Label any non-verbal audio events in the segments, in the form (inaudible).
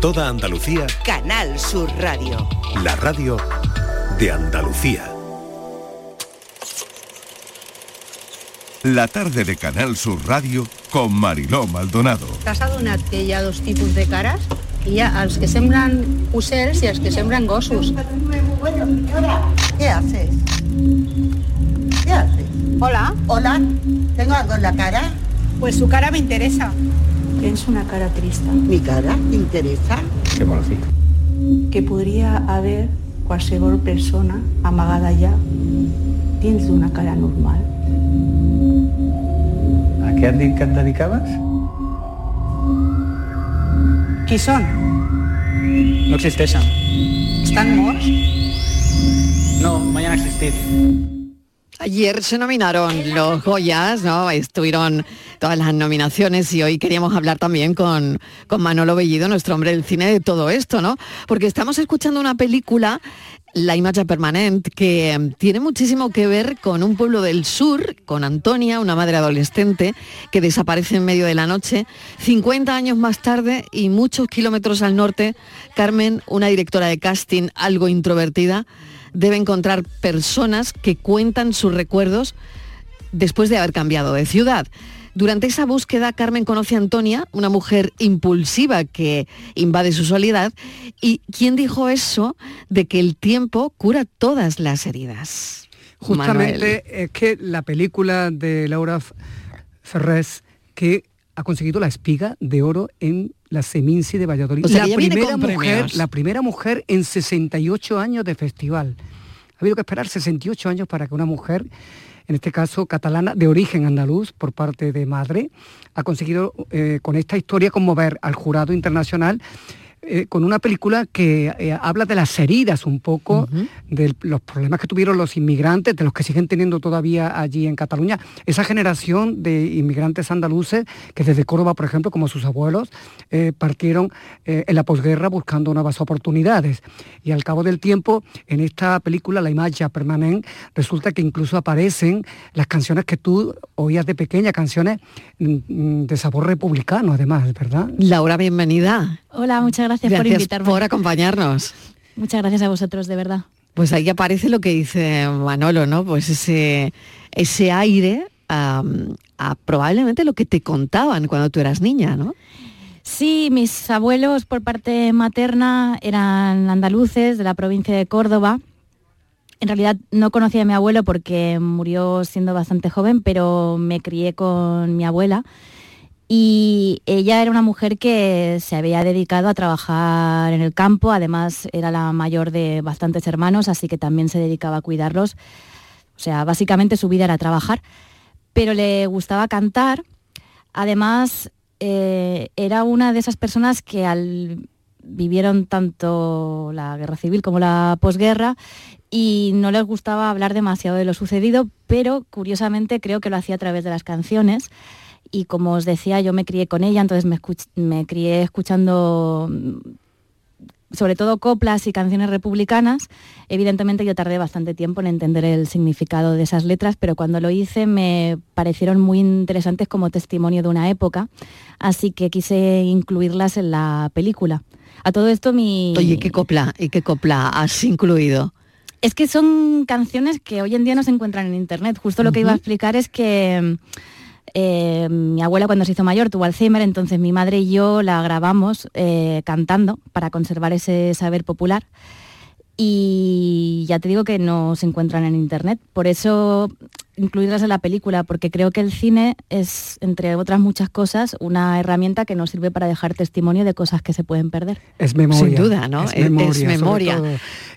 Toda Andalucía. Canal Sur Radio. La radio de Andalucía. La tarde de Canal Sur Radio con Mariló Maldonado. T'has adonat que hi ha dos tipus de cares? Hi ha els que semblen ocells i els que semblen gossos. ¿Qué haces? ¿Qué haces? Hola, Hola, ¿tengo algo en la cara? pues su cara me interesa. Tens una cara trista. ¿Mi cara? ¿Te interesa? Que podria haver qualsevol persona amagada allà dins d'una cara normal. A què han dit que et dedicaves? Qui són? No existeixen. Estan morts? No, mai han existit. Ayer se nominaron los Goyas, ¿no? Estuvieron todas las nominaciones y hoy queríamos hablar también con, con Manolo Bellido, nuestro hombre del cine, de todo esto, ¿no? Porque estamos escuchando una película, La Imagen Permanente, que tiene muchísimo que ver con un pueblo del sur, con Antonia, una madre adolescente que desaparece en medio de la noche. 50 años más tarde y muchos kilómetros al norte, Carmen, una directora de casting algo introvertida, debe encontrar personas que cuentan sus recuerdos después de haber cambiado de ciudad. Durante esa búsqueda, Carmen conoce a Antonia, una mujer impulsiva que invade su soledad. ¿Y quién dijo eso de que el tiempo cura todas las heridas? Justamente Manuel. es que la película de Laura Ferrés que ha conseguido la espiga de oro en la Seminci de Valladolid. O sea, primera mujer, la primera mujer en 68 años de festival. Ha habido que esperar 68 años para que una mujer, en este caso catalana, de origen andaluz por parte de madre, ha conseguido eh, con esta historia conmover al jurado internacional eh, con una película que eh, habla de las heridas un poco, de los problemas que tuvieron los inmigrantes, de los que siguen teniendo todavía allí en Cataluña, esa generación de inmigrantes andaluces que desde Córdoba, por ejemplo, como sus abuelos, eh, partieron en la posguerra buscando nuevas oportunidades. Y al cabo del tiempo, en esta película, La Imagen Permanente, resulta que incluso aparecen las canciones que tú oías de pequeña, canciones mm, mm, de sabor republicano, además, ¿verdad? Laura, bienvenida. Hola, muchas gracias, por Gracias invitarme. por acompañarnos. Muchas gracias a vosotros, de verdad. Pues ahí aparece lo que dice Manolo, ¿no? Pues ese, ese aire a, a probablemente lo que te contaban cuando tú eras niña, ¿no? Sí, mis abuelos por parte materna eran andaluces de la provincia de Córdoba. En realidad no conocía a mi abuelo porque murió siendo bastante joven, pero me crié con mi abuela. Y ella era una mujer que se había dedicado a trabajar en el campo, además era la mayor de bastantes hermanos, así que también se dedicaba a cuidarlos. O sea, básicamente su vida era trabajar, pero le gustaba cantar. Además, eh, era una de esas personas que al vivieron tanto la guerra civil como la posguerra y no les gustaba hablar demasiado de lo sucedido, pero curiosamente creo que lo hacía a través de las canciones. Y como os decía, yo me crié con ella, entonces me, crié escuchando mm, sobre todo coplas y canciones republicanas. Evidentemente yo tardé bastante tiempo en entender el significado de esas letras, pero cuando lo hice me parecieron muy interesantes como testimonio de una época, así que quise incluirlas en la película. A todo esto mi... Oye, ¿qué copla? ¿Y qué copla has incluido? Es que son canciones que hoy en día no se encuentran en internet. Justo lo que iba a explicar es que eh, mi abuela cuando se hizo mayor tuvo Alzheimer, entonces mi madre y yo la grabamos eh, cantando para conservar ese saber popular. Y ya te digo que no se encuentran en internet. Por eso incluirlas en la película, porque creo que el cine es, entre otras muchas cosas, una herramienta que nos sirve para dejar testimonio de cosas que se pueden perder. Es memoria. Sin duda, ¿no? Es- es sobre memoria.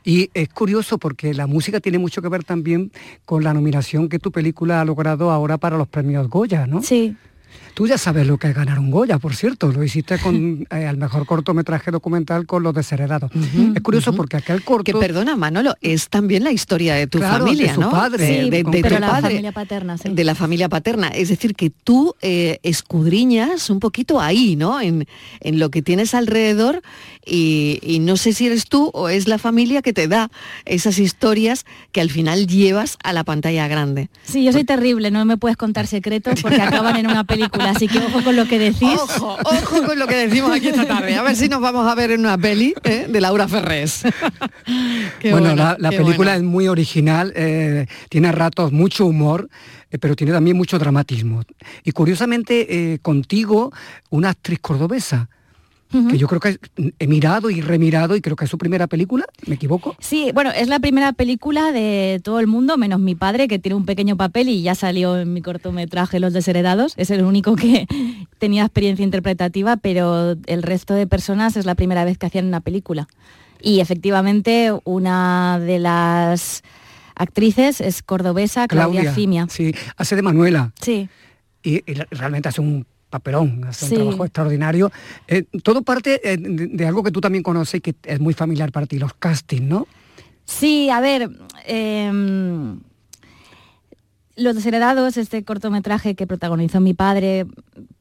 Y es curioso porque la música tiene mucho que ver también con la nominación que tu película ha logrado ahora para los premios Goya, ¿no? Sí. Tú ya sabes lo que es ganar un Goya, por cierto. Lo hiciste con (laughs) eh, el mejor cortometraje documental con Los Desheredados. es curioso porque aquel corto... Que perdona, Manolo, es también la historia de tu Claro, familia, de su ¿no? padre. De, Sí, de- de pero tu la padre. familia paterna, sí. De la familia paterna. Es decir, que tú eh, escudriñas un poquito ahí, ¿no? En, en lo que tienes alrededor y, y no sé si eres tú o es la familia que te da esas historias que al final llevas a la pantalla grande. Sí, yo soy terrible, no me puedes contar secretos porque acaban en una película película, así que ojo con lo que decís. Ojo, ojo con lo que decimos aquí esta tarde. A ver si nos vamos a ver en una peli ¿eh? de Laura Ferrés. (laughs) Qué bueno, bueno, la, la qué película bueno. es muy original, eh, tiene a ratos mucho humor, eh, pero tiene también mucho dramatismo. Y curiosamente, eh, contigo, una actriz cordobesa, que yo creo que he mirado y remirado y creo que es su primera película, ¿me equivoco? Sí, bueno, es la primera película de todo el mundo, menos mi padre, que tiene un pequeño papel y ya salió en mi cortometraje Los Desheredados. Es el único que (laughs) tenía experiencia interpretativa, pero el resto de personas es la primera vez que hacían una película. Y efectivamente, una de las actrices es cordobesa, Claudia, Fimia. Sí, hace de Manuela. Sí. Y, y realmente hace un papelón, hace Sí. un trabajo extraordinario. Eh, todo parte eh, de, de algo que tú también conoces y que es muy familiar para ti, los castings, ¿no? Sí, a ver, em, Los Desheredados, este cortometraje que protagonizó mi padre,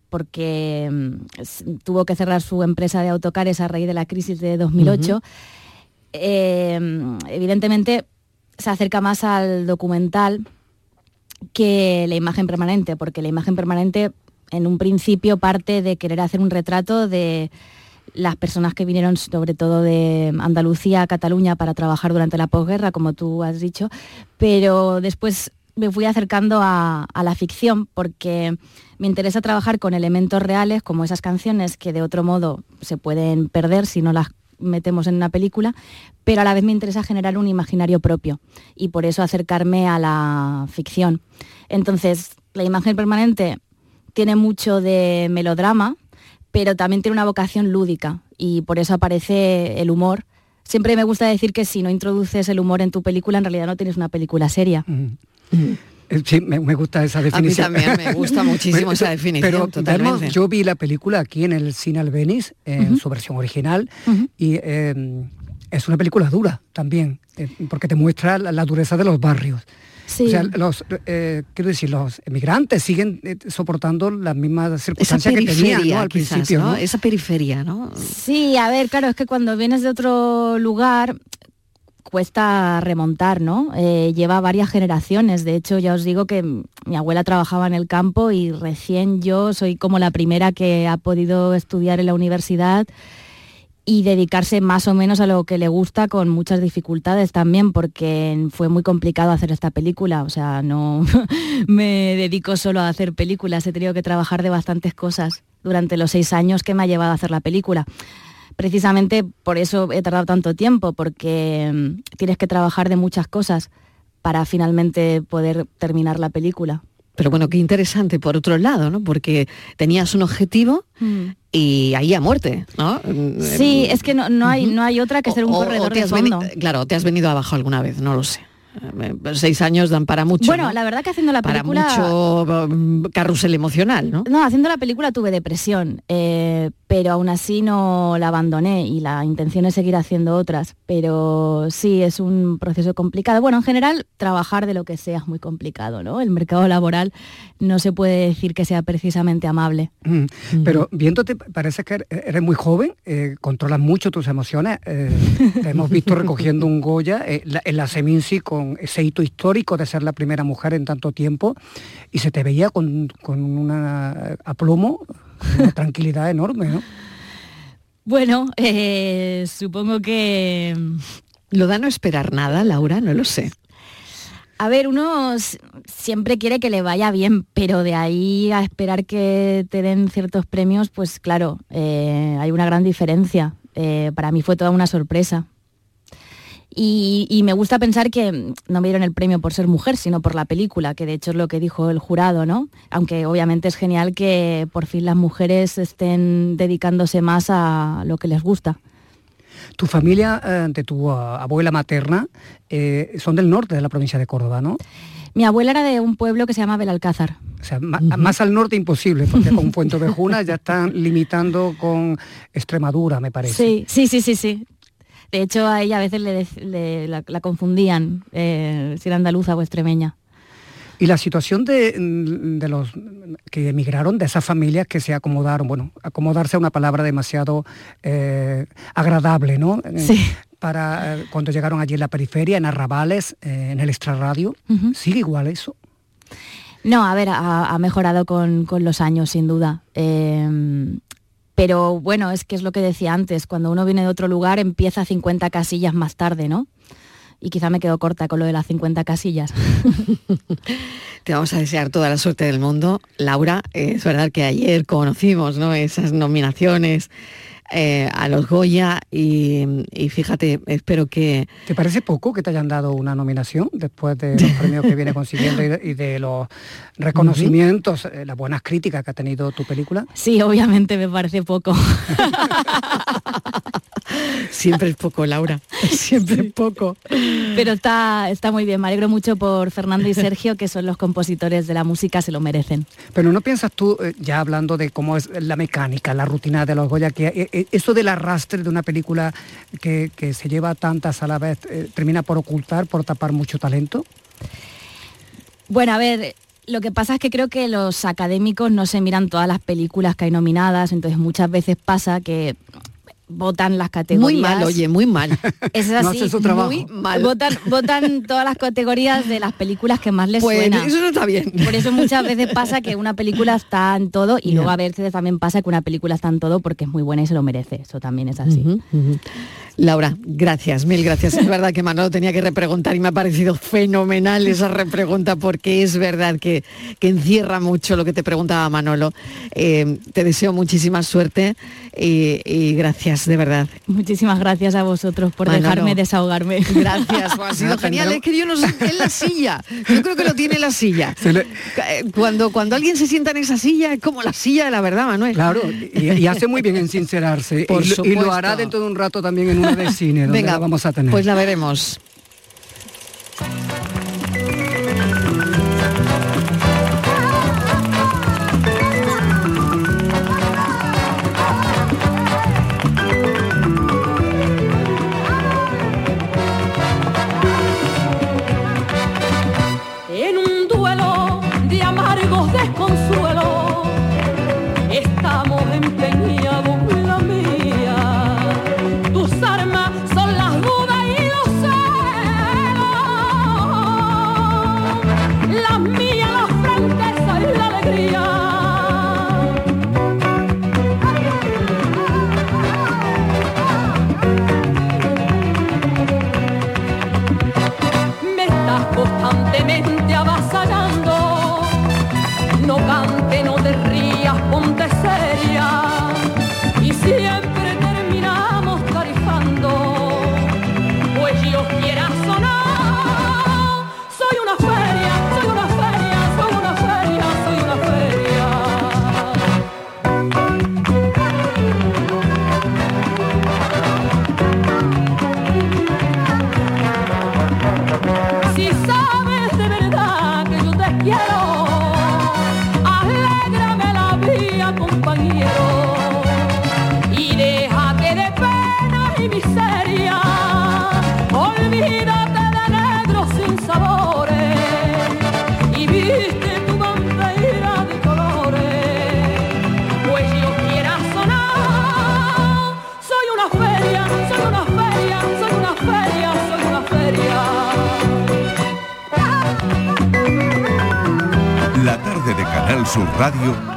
porque em, tuvo que cerrar su empresa de autocares a raíz de la crisis de 2008, em, evidentemente se acerca más al documental que la imagen permanente, porque la imagen permanente en un principio parte de querer hacer un retrato de las personas que vinieron sobre todo de Andalucía a Cataluña para trabajar durante la posguerra, como tú has dicho, pero después me fui acercando a, la ficción porque me interesa trabajar con elementos reales como esas canciones que de otro modo se pueden perder si no las metemos en una película, pero a la vez me interesa generar un imaginario propio y por eso acercarme a la ficción. Entonces, la imagen permanente tiene mucho de melodrama, pero también tiene una vocación lúdica y por eso aparece el humor. Siempre me gusta decir que si no introduces el humor en tu película, en realidad no tienes una película seria. Eh, Sí, me, me gusta esa mí definición. también me (laughs) gusta muchísimo esa definición, Pero totalmente. vemos, yo vi la película aquí en el Cine Albeniz, en su versión original, y eh, es una película dura también, eh, porque te muestra la, la dureza de los barrios. Sí. O sea, los, eh, quiero decir, los emigrantes siguen eh, soportando las mismas circunstancias que tenían ¿no? al quizás, principio. ¿no? ¿no? Esa periferia, ¿no? Sí, a ver, claro, es que cuando vienes de otro lugar cuesta remontar, ¿no? Eh, lleva varias generaciones. De hecho, ya os digo que mi abuela trabajaba en el campo y recién yo soy como la primera que ha podido estudiar en la universidad y dedicarse más o menos a lo que le gusta con muchas dificultades también porque fue muy complicado hacer esta película, o sea, no (laughs) me dedico solo a hacer películas, he tenido que trabajar de bastantes cosas durante los seis años que me ha llevado a hacer la película. Precisamente por eso he tardado tanto tiempo, porque mm, tienes que trabajar de muchas cosas para finalmente poder terminar la película. Pero bueno, qué interesante por otro lado, ¿no? Porque tenías un objetivo y ahí a muerte, ¿no? Sí, es que no, no hay, no hay otra que ser un O- o corredor te de has fondo. claro, te has venido abajo alguna vez, no lo sé. Eh, Seis años dan para mucho. Bueno, ¿no? la verdad que haciendo la para película... mucho mm, carrusel emocional, ¿no? No, haciendo la película tuve depresión, eh, pero aún así no la abandoné y la intención es seguir haciendo otras. Pero sí, es un proceso complicado. Bueno, en general, trabajar de lo que sea es muy complicado, ¿no? El mercado laboral no se puede decir que sea precisamente amable. Mm, Pero viéndote, parece que eres muy joven, eh, controlas mucho tus emociones. eh, te hemos visto (laughs) recogiendo un Goya eh, la- en la Seminci con ese hito histórico de ser la primera mujer en tanto tiempo y se te veía con, con una aplomo, una (laughs) tranquilidad enorme, ¿no? Bueno, eh, supongo que... ¿Lo da no esperar nada, Laura? No lo sé. A ver, uno siempre quiere que le vaya bien, pero de ahí a esperar que te den ciertos premios, pues claro, eh, hay una gran diferencia. Eh, para mí fue toda una sorpresa. Y, y me gusta pensar que no me dieron el premio por ser mujer, sino por la película, que de hecho es lo que dijo el jurado, ¿no? Aunque obviamente es genial que por fin las mujeres estén dedicándose más a lo que les gusta. Tu familia, eh, de tu ah, abuela materna, eh, son del norte de la provincia de Córdoba, ¿no? Mi abuela era de un pueblo que se llama Belalcázar. O sea, más al norte imposible, porque con (laughs) Fuentovejuna ya están limitando con Extremadura, me parece. Sí, sí, sí, sí, sí. De hecho, a ella a veces le, la, la confundían eh, si era andaluza o extremeña. Y la situación de, de los que emigraron, de esas familias que se acomodaron, bueno, acomodarse a una palabra demasiado eh, agradable, ¿no? Eh, Sí. Para eh, cuando llegaron allí en la periferia, en Arrabales, eh, en el extrarradio. ¿sigue igual eso? No, a ver, ha, ha mejorado con, con los años, sin duda. Pero bueno, es que es lo que decía antes, cuando uno viene de otro lugar empieza 50 casillas más tarde, ¿no? Y quizá me quedo corta con lo de las 50 casillas. (laughs) Te vamos a desear toda la suerte del mundo. Laura, eh, es verdad que ayer conocimos ¿no? esas nominaciones eh, a los Goya y, y fíjate, espero que... ¿Te parece poco que te hayan dado una nominación después de los (laughs) premios que viene consiguiendo y de, y de los reconocimientos, eh, las buenas críticas que ha tenido tu película? Sí, obviamente me parece poco. (laughs) Siempre es poco, Laura. (laughs) Siempre poco. Pero está, está muy bien. Me alegro mucho por Fernando y Sergio, que son los compositores de la música, se lo merecen. Pero ¿no piensas tú, eh, ya hablando de cómo es la mecánica, la rutina de los Goya, que eh, eh, eso del arrastre de una película que, que se lleva tantas a la vez termina por ocultar, por tapar mucho talento? Bueno, a ver, lo que pasa es que creo que los académicos no se miran todas las películas que hay nominadas, entonces muchas veces pasa que votan las categorías. Muy mal, oye, muy mal. (laughs) Es así, No hace su trabajo. muy mal. Votan, votan todas las categorías de las películas que más les Pues suena. eso no está bien. Por eso muchas veces pasa que una película está en todo y luego a veces también pasa que una película está en todo porque es muy buena y se lo merece. Eso también es así. Laura, gracias, mil gracias. Es verdad que Manolo tenía que repreguntar y me ha parecido fenomenal esa repregunta porque es verdad que, que encierra mucho lo que te preguntaba Manolo. Eh, te deseo muchísima suerte y, y gracias, de verdad. Muchísimas gracias a vosotros por Manolo. dejarme desahogarme. Gracias, ha sido genial. tendremos- Es que yo no sé, en la silla. Yo creo que lo tiene en la silla. Le- Eh, Cuando, cuando alguien se sienta en esa silla es como la silla de la verdad, Manuel. Claro, y, y hace muy bien en sincerarse. Por y, lo hará dentro de un rato también en una de cine, donde Venga, la vamos a tener. pues la veremos.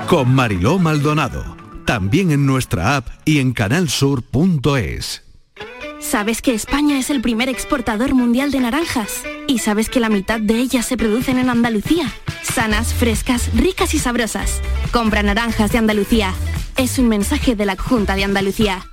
Con Mariló Maldonado. También en nuestra app y en canalsur.es. ¿Sabes que España es el primer exportador mundial de naranjas? ¿Y sabes que la mitad de ellas se producen en Andalucía? Sanas, frescas, ricas y sabrosas. Compra naranjas de Andalucía. Es un mensaje de la Junta de Andalucía.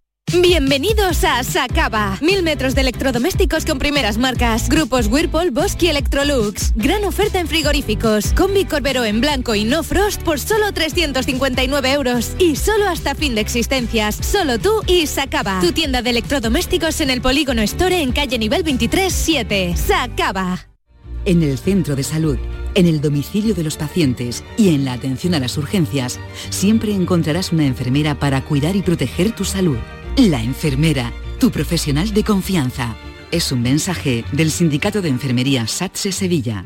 Bienvenidos a Sacaba. Mil metros de electrodomésticos con primeras marcas. Grupos Whirlpool, Bosque y Electrolux. Gran oferta en frigoríficos. Combi Corbero en blanco y no frost por solo 359 euros. Y solo hasta fin de existencias. Solo tú y Sacaba. Tu tienda de electrodomésticos en el Polígono Store en calle nivel 23 7. Sacaba. En el centro de salud, en el domicilio de los pacientes y en la atención a las urgencias, siempre encontrarás una enfermera para cuidar y proteger tu salud. La enfermera, tu profesional de confianza. Es un mensaje del Sindicato de Enfermería SATSE Sevilla.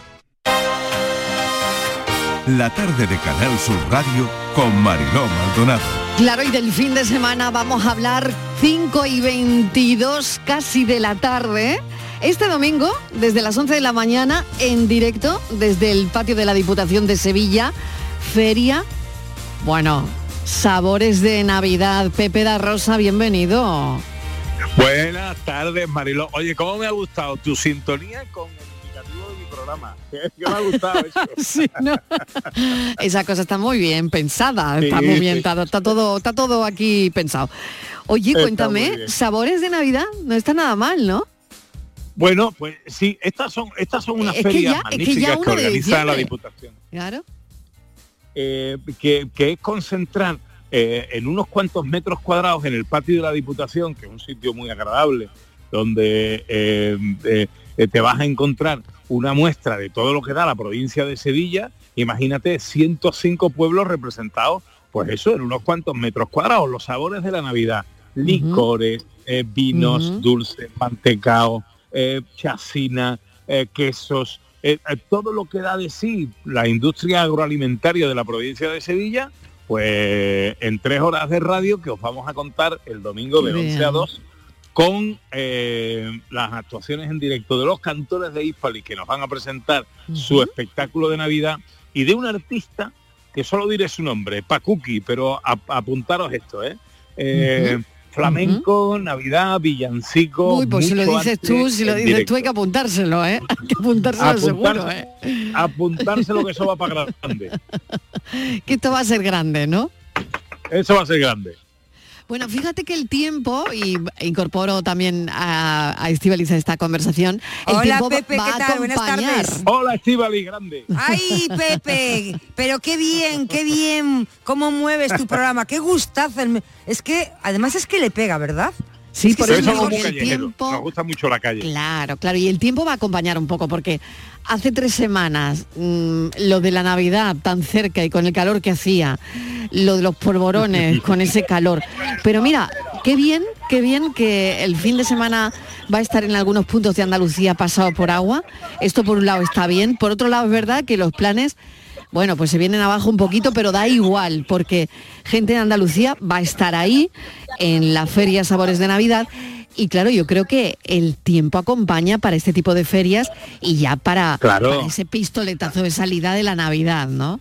La tarde de Canal Sur Radio con Mariló Maldonado. Claro, y del fin de semana vamos a hablar 5 y 22 casi de la tarde. Este domingo, desde las 11 de la mañana, en directo, desde el patio de la Diputación de Sevilla, feria, bueno, sabores de Navidad. Pepe da Rosa, bienvenido. Buenas tardes, Mariló. Oye, ¿cómo me ha gustado tu sintonía con el indicativo de mi programa? (laughs) Que me ha gustado eso. (laughs) Sí, ¿no? (laughs) Esa cosa está muy bien pensada, está muy bien, está, está todo, está todo aquí pensado. Oye, Está cuéntame, sabores de Navidad, no está nada mal, ¿no? Bueno, pues sí, estas son estas son unas Es que ya- es que magníficas ya que, de organiza la. Diputación. Claro. eh, que, que es concentrar eh, en unos cuantos metros cuadrados en el patio de la Diputación, que es un sitio muy agradable, donde eh, eh, eh, te vas a encontrar una muestra de todo lo que da la provincia de Sevilla. Imagínate 105 pueblos representados, pues eso, en unos cuantos metros cuadrados, los sabores de la Navidad, licores, eh, vinos, dulces, mantecao, eh, chacina, eh, quesos, todo lo que da de sí la industria agroalimentaria de la provincia de Sevilla, pues en tres horas de radio que os vamos a contar el domingo de Qué 11 a bien. 2 con eh, las actuaciones en directo de los cantores de Hispali que nos van a presentar su espectáculo de Navidad y de un artista que solo diré su nombre, Pacuki, pero ap- apuntaros esto, ¿eh? Eh. Flamenco, Navidad, villancico. Uy, pues si lo dices tú, si lo dices directo. tú hay que apuntárselo, ¿eh? Hay que apuntárselo seguro, ¿eh? apuntárselo que eso va para grande. (laughs) Que esto va a ser grande, ¿no? Eso va a ser grande. Bueno, fíjate que el tiempo, y incorporo también a, a Estíbaliz a esta conversación, el Hola, tiempo Pepe, va ¿qué a tal? Buenas tardes. Hola, Estivali, grande. Ay, Pepe, pero qué bien, qué bien, cómo mueves tu programa, qué gustazo. Es que, además es que le pega, ¿verdad? Sí, por eso somos muy tiempo- Nos gusta mucho la calle. Claro, claro, y el tiempo va a acompañar un poco, porque hace tres semanas mm, lo de la Navidad tan cerca y con el calor que hacía, lo de los polvorones (laughs) con ese calor. Pero mira, qué bien, qué bien que el fin de semana va a estar en algunos puntos de Andalucía pasado por agua. Esto por un lado está bien, por otro lado es verdad que los planes bueno, pues se vienen abajo un poquito, pero da igual, porque gente de Andalucía va a estar ahí en la feria Sabores de Navidad. Y claro, yo creo que el tiempo acompaña para este tipo de ferias y ya para, Claro. para ese pistoletazo de salida de la Navidad, ¿no?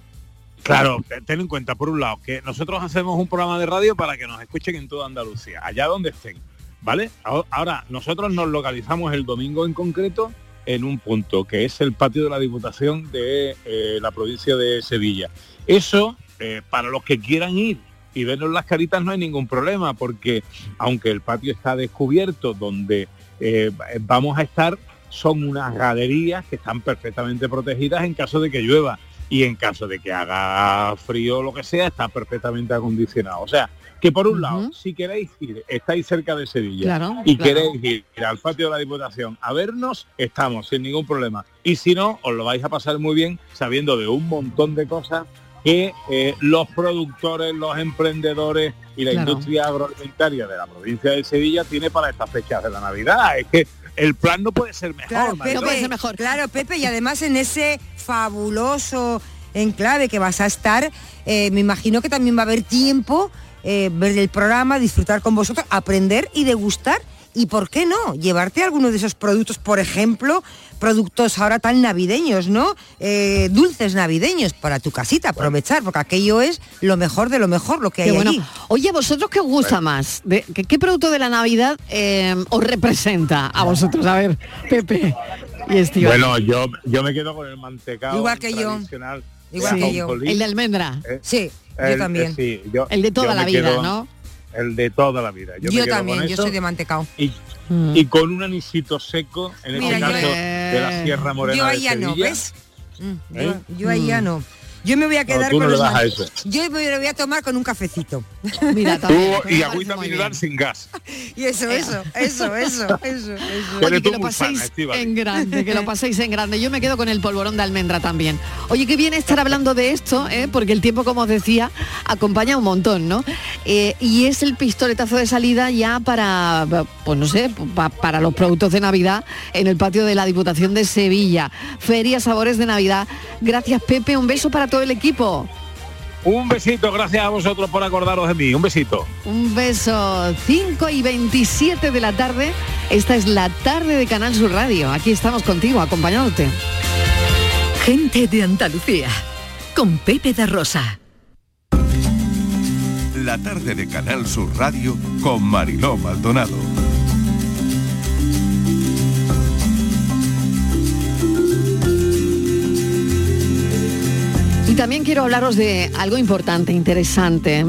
Claro, te- ten en cuenta, por un lado, que nosotros hacemos un programa de radio para que nos escuchen en toda Andalucía, allá donde estén, ¿vale? Ahora, nosotros nos localizamos el domingo en concreto en un punto, que es el patio de la Diputación de eh, la provincia de Sevilla. Eso, eh, para los que quieran ir y vernos las caritas no hay ningún problema, porque aunque el patio está descubierto, donde eh, vamos a estar, son unas galerías que están perfectamente protegidas en caso de que llueva y en caso de que haga frío o lo que sea, está perfectamente acondicionado. O sea, que por un lado, si queréis ir, estáis cerca de Sevilla Claro, y claro. queréis ir al patio de la Diputación a vernos, estamos sin ningún problema. Y si no, os lo vais a pasar muy bien sabiendo de un montón de cosas que eh, los productores, los emprendedores y la Claro. industria agroalimentaria de la provincia de Sevilla tiene para estas fechas de la Navidad. Es que el plan no puede ser mejor. Claro. Pepe, Claro, Pepe, y además en ese fabuloso enclave que vas a estar, eh, me imagino que también va a haber tiempo eh, ver el programa, disfrutar con vosotros, aprender y degustar. Y por qué no, llevarte alguno de esos productos, por ejemplo, productos ahora tan navideños, ¿no? Eh, dulces navideños para tu casita, aprovechar, porque aquello es lo mejor de lo mejor, lo que hay bueno. allí. Oye, ¿vosotros qué os gusta más? ¿De- qué, qué producto de la Navidad eh, os representa a vosotros? A ver, Pepe y Estíbal. Bueno, yo, yo me quedo con el mantecado Igual que yo. Igual que yo. El de almendra. Eh, Sí, yo el- también. eh, sí, yo- El de toda yo la vida, quedo- ¿no? El de toda la vida. Yo, Yo, me quedo también, con yo eso soy de mantecao. y, Mm. y con un anisito seco, en Mira, este yo- caso de la Sierra Morena Yo ahí ya no. ¿ves? Mm, ¿Eh? Yo, yo ahí ya no. Yo me voy a No, quedar tú con no le los das a man- eso. Yo me lo voy a tomar con un cafecito. Mira, también, y agüita mineral sin gas. (laughs) Y eso, eso, eso, eso, eso, eso. Oye, que lo fan, paséis en grande, que lo paséis en grande. Yo me quedo con el polvorón de almendra también. Oye, qué bien estar hablando de esto, ¿eh? porque el tiempo, como os decía, acompaña un montón, ¿no? Eh, y es el pistoletazo de salida ya para, pues no sé, pa- para los productos de Navidad en el patio de la Diputación de Sevilla. Feria Sabores de Navidad. Gracias, Pepe. Un beso para todo el equipo. Un besito, gracias a vosotros por acordaros de mí. Un besito. Un beso. 5 y 27 de la tarde. Esta es la tarde de Canal Sur Radio. Aquí estamos contigo, acompañándote. Gente de Andalucía. Con Pepe da Rosa. La tarde de Canal Sur Radio con Mariló Maldonado. Y también quiero hablaros de algo importante, interesante, eh,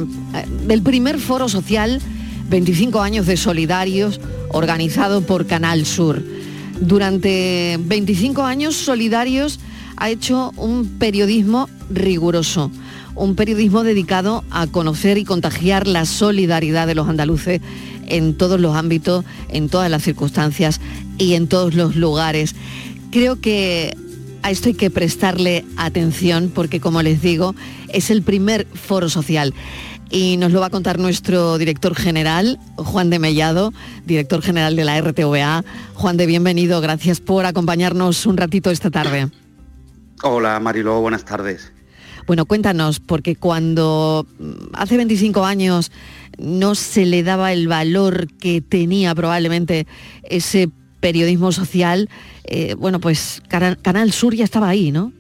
del primer foro social 25 años de solidarios organizado por Canal Sur. Durante 25 años Solidarios ha hecho un periodismo riguroso, un periodismo dedicado a conocer y contagiar la solidaridad de los andaluces en todos los ámbitos, en todas las circunstancias y en todos los lugares. Creo que a esto hay que prestarle atención porque, como les digo, es el primer foro social. Y nos lo va a contar nuestro director general, Juan de Mellado, director general de la RTVA. Juan de, bienvenido, gracias por acompañarnos un ratito esta tarde. Hola Mariló, buenas tardes. Bueno, cuéntanos, porque cuando mm, hace 25 años no se le daba el valor que tenía probablemente ese periodismo social, eh, bueno, pues Canal Sur ya estaba ahí, ¿no?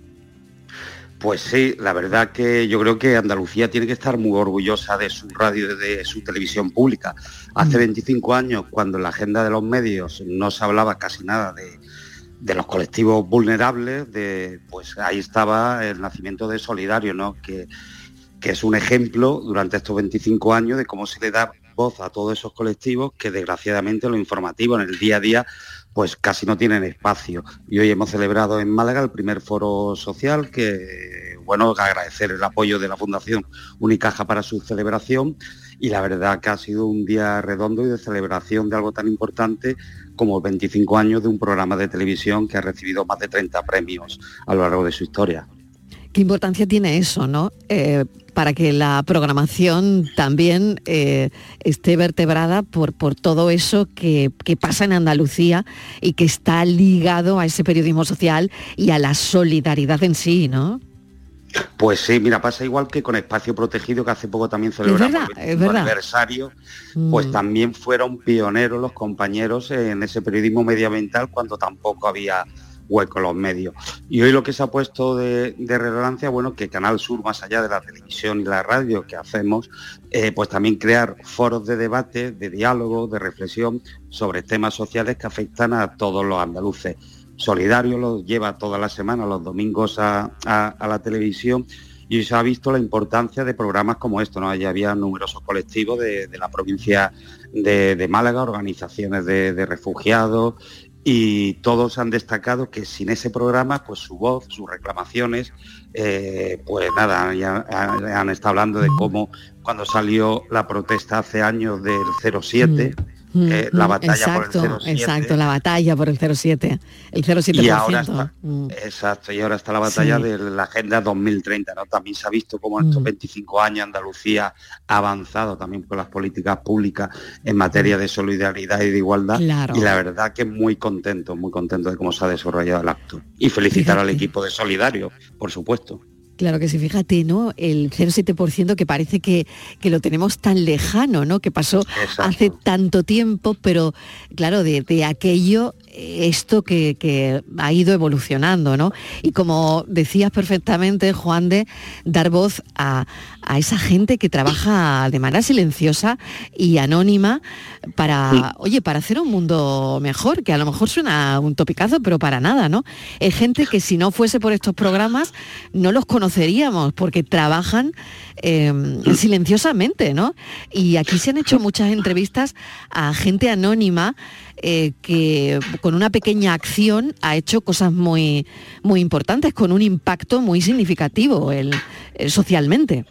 Pues sí, la verdad que yo creo que Andalucía tiene que estar muy orgullosa de su radio y de su televisión pública. Hace 25 años, cuando en la agenda de los medios no se hablaba casi nada de, de los colectivos vulnerables, de, pues ahí estaba el nacimiento de Solidario, ¿no? Que, que es un ejemplo durante estos 25 años de cómo se le da voz a todos esos colectivos que desgraciadamente lo informativo en el día a día pues casi no tienen espacio. Y hoy hemos celebrado en Málaga el primer foro social que, bueno, agradecer el apoyo de la Fundación Unicaja para su celebración y la verdad que ha sido un día redondo y de celebración de algo tan importante como 25 años de un programa de televisión que ha recibido más de 30 premios a lo largo de su historia. ¿Qué importancia tiene eso, no? Eh, para que la programación también eh, esté vertebrada por, por todo eso que, que, pasa en Andalucía y que está ligado a ese periodismo social y a la solidaridad en sí, ¿no? Pues sí, mira, pasa igual que con Espacio Protegido, que hace poco también celebramos el aniversario, pues mm. también fueron pioneros los compañeros en ese periodismo medioambiental cuando tampoco había hueco los medios. Y hoy lo que se ha puesto de, relevancia, bueno, que Canal Sur, más allá de la televisión y la radio que hacemos, eh, pues también crear foros de debate, de diálogo, de reflexión sobre temas sociales que afectan a todos los andaluces. Solidario lo lleva toda la semana, los domingos a, la televisión y se ha visto la importancia de programas como esto, ¿no? Ya había numerosos colectivos de, la provincia de, Málaga, organizaciones de, refugiados y todos han destacado que sin ese programa, pues su voz, sus reclamaciones, eh, pues nada, ya han, estado hablando de cómo cuando salió la protesta hace años del 07, eh, la batalla por el 07. Exacto, la batalla por el 07. El 07%. Y ahora está, mm. Exacto, y ahora está la batalla de la Agenda 2030, ¿no? También se ha visto cómo en estos 25 mm. años Andalucía ha avanzado también con las políticas públicas en materia de solidaridad y de igualdad. Y la verdad que muy contento, muy contento de cómo se ha desarrollado el acto. Y felicitar al equipo de Solidario, por supuesto. Claro que sí, fíjate, ¿no? El 0,7% que parece que, que, lo tenemos tan lejano, ¿no? Que pasó hace tanto tiempo, pero claro, de, de aquello esto que, ha ido evolucionando, ¿no? Y como decías perfectamente, Juan, de dar voz a, esa gente que trabaja de manera silenciosa y anónima para, oye, para hacer un mundo mejor, que a lo mejor suena un topicazo, pero para nada, ¿no? Es gente que si no fuese por estos programas no los conoceríamos, porque trabajan em, silenciosamente, ¿no? Y aquí se han hecho muchas entrevistas a gente anónima eh, que con una pequeña acción ha hecho cosas muy, muy importantes, con un impacto muy significativo el, socialmente.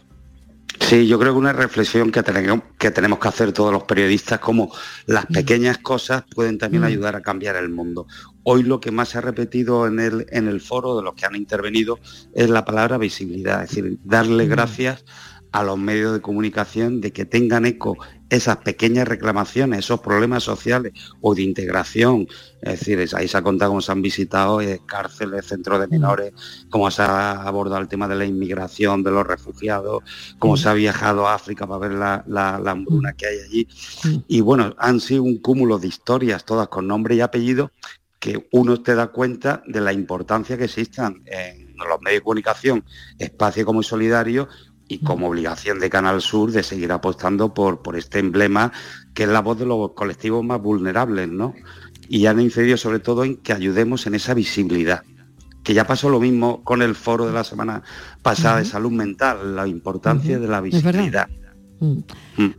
Sí, yo creo que una reflexión que tenemos, que tenemos que hacer todos los periodistas, como las mm. pequeñas cosas pueden también mm. ayudar a cambiar el mundo. Hoy lo que más se ha repetido en el, en el foro de los que han intervenido es la palabra visibilidad, es decir, darle mm. gracias a los medios de comunicación de que tengan eco esas pequeñas reclamaciones, esos problemas sociales o de integración. Es decir, ahí se ha contado cómo se han visitado eh, cárceles, centros de menores, cómo se ha abordado el tema de la inmigración, de los refugiados, cómo se ha viajado a África para ver la, la, hambruna que hay allí. Y bueno, han sido un cúmulo de historias, todas con nombre y apellido, que uno te da cuenta de la importancia que existan en los medios de comunicación, espacio como solidario, y como obligación de Canal Sur de seguir apostando por, por este emblema que es la voz de los colectivos más vulnerables, ¿no? Y han incidido sobre todo en que ayudemos en esa visibilidad, que ya pasó lo mismo con el foro de la semana pasada de salud mental, la importancia de la visibilidad. Mm.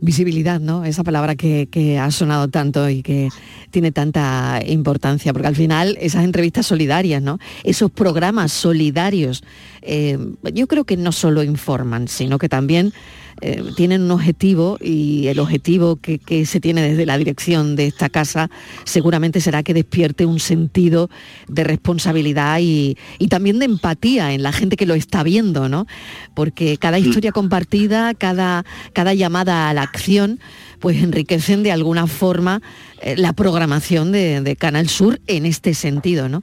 Visibilidad, ¿no? Esa palabra que, ha sonado tanto y que tiene tanta importancia, porque al final esas entrevistas solidarias, ¿no? Esos programas solidarios, eh, yo creo que no solo informan, sino que también eh, tienen un objetivo y el objetivo que, se tiene desde la dirección de esta casa seguramente será que despierte un sentido de responsabilidad y, también de empatía en la gente que lo está viendo, ¿no? Porque cada mm. historia compartida, cada, cada llamada a la acción, pues enriquecen de alguna forma eh, la programación de, Canal Sur en este sentido, ¿no?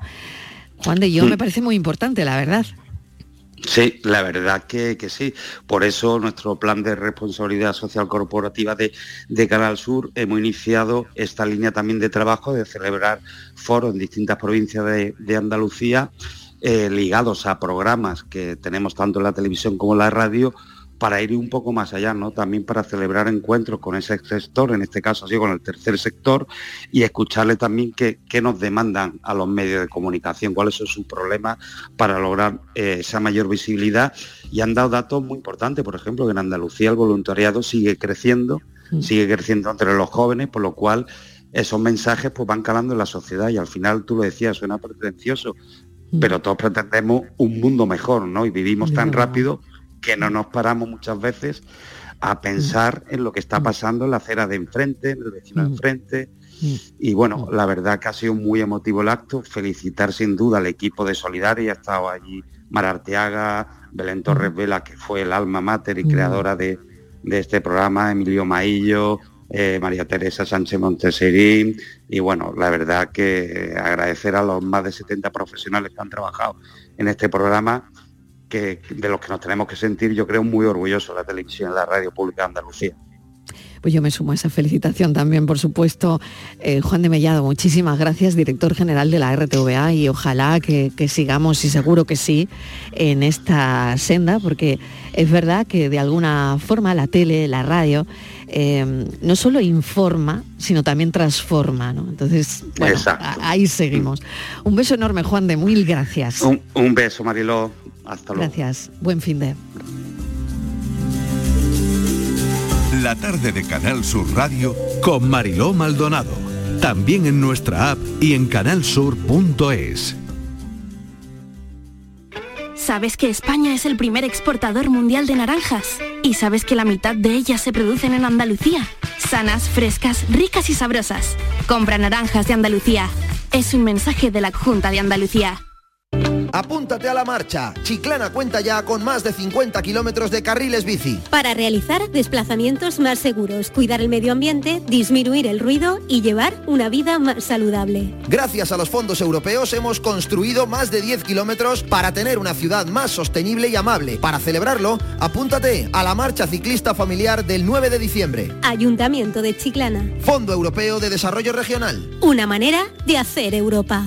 Juan de Yo mm. me parece muy importante, la verdad. Sí, la verdad que, sí. Por eso nuestro plan de responsabilidad social corporativa de, Canal Sur hemos iniciado esta línea también de trabajo de celebrar foros en distintas provincias de, Andalucía eh, ligados a programas que tenemos tanto en la televisión como en la radio para ir un poco más allá, ¿no? También para celebrar encuentros con ese sector, en este caso así con el tercer sector, y escucharle también qué, nos demandan a los medios de comunicación, cuáles son sus problemas para lograr eh, esa mayor visibilidad. Y han dado datos muy importantes, por ejemplo, que en Andalucía el voluntariado sigue creciendo, sigue creciendo entre los jóvenes, por lo cual esos mensajes pues van calando en la sociedad y al final tú lo decías, suena pretencioso, pero todos pretendemos un mundo mejor, ¿no? Y vivimos tan rápido que no nos paramos muchas veces a pensar en lo que está pasando en la acera de enfrente, en el vecino de enfrente. Y bueno, la verdad que ha sido muy emotivo el acto. Felicitar sin duda al equipo de Solidaria, ha estado allí Mara Arteaga, Belén Torres Vela, que fue el alma mater y creadora de, de este programa, Emilio Maillo, eh, María Teresa Sánchez Monteserín y bueno, la verdad que agradecer a los más de 70 profesionales que han trabajado en este programa, que, de los que nos tenemos que sentir, yo creo, muy orgullosos la televisión y la radio pública de Andalucía. Pues yo me sumo a esa felicitación también, por supuesto. Eh, Juan de Mellado, muchísimas gracias, director general de la RTVA, y ojalá que, que, sigamos, y seguro que sí, en esta senda, porque es verdad que de alguna forma la tele, la radio, eh, no solo informa, sino también transforma. ¿no? Entonces, bueno, ahí seguimos. Un beso enorme, Juan de, mil gracias. Un, un beso, Mariló. Hasta luego. Gracias. Buen fin de. La tarde de Canal Sur Radio con Mariló Maldonado. También en nuestra app y en canalsur.es. ¿Sabes que España es el primer exportador mundial de naranjas? ¿Y sabes que la mitad de ellas se producen en Andalucía? Sanas, frescas, ricas y sabrosas. Compra naranjas de Andalucía. Es un mensaje de la Junta de Andalucía. Apúntate a la marcha. Chiclana cuenta ya con más de 50 kilómetros de carriles bici. Para realizar desplazamientos más seguros, cuidar el medio ambiente, disminuir el ruido y llevar una vida más saludable. Gracias a los fondos europeos hemos construido más de 10 kilómetros para tener una ciudad más sostenible y amable. Para celebrarlo, apúntate a la marcha ciclista familiar del 9 de diciembre. Ayuntamiento de Chiclana. Fondo Europeo de Desarrollo Regional. Una manera de hacer Europa.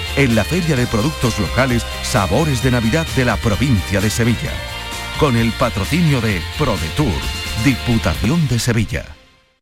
en la Feria de Productos Locales Sabores de Navidad de la provincia de Sevilla. Con el patrocinio de ProDetour, Diputación de Sevilla.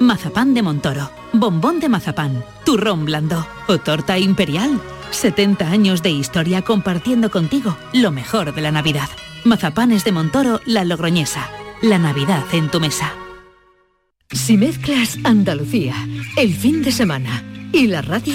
mazapán de Montoro, bombón de mazapán, turrón blando o torta imperial. 70 años de historia compartiendo contigo lo mejor de la Navidad. Mazapanes de Montoro, la Logroñesa. La Navidad en tu mesa. Si mezclas Andalucía, el fin de semana y la radio,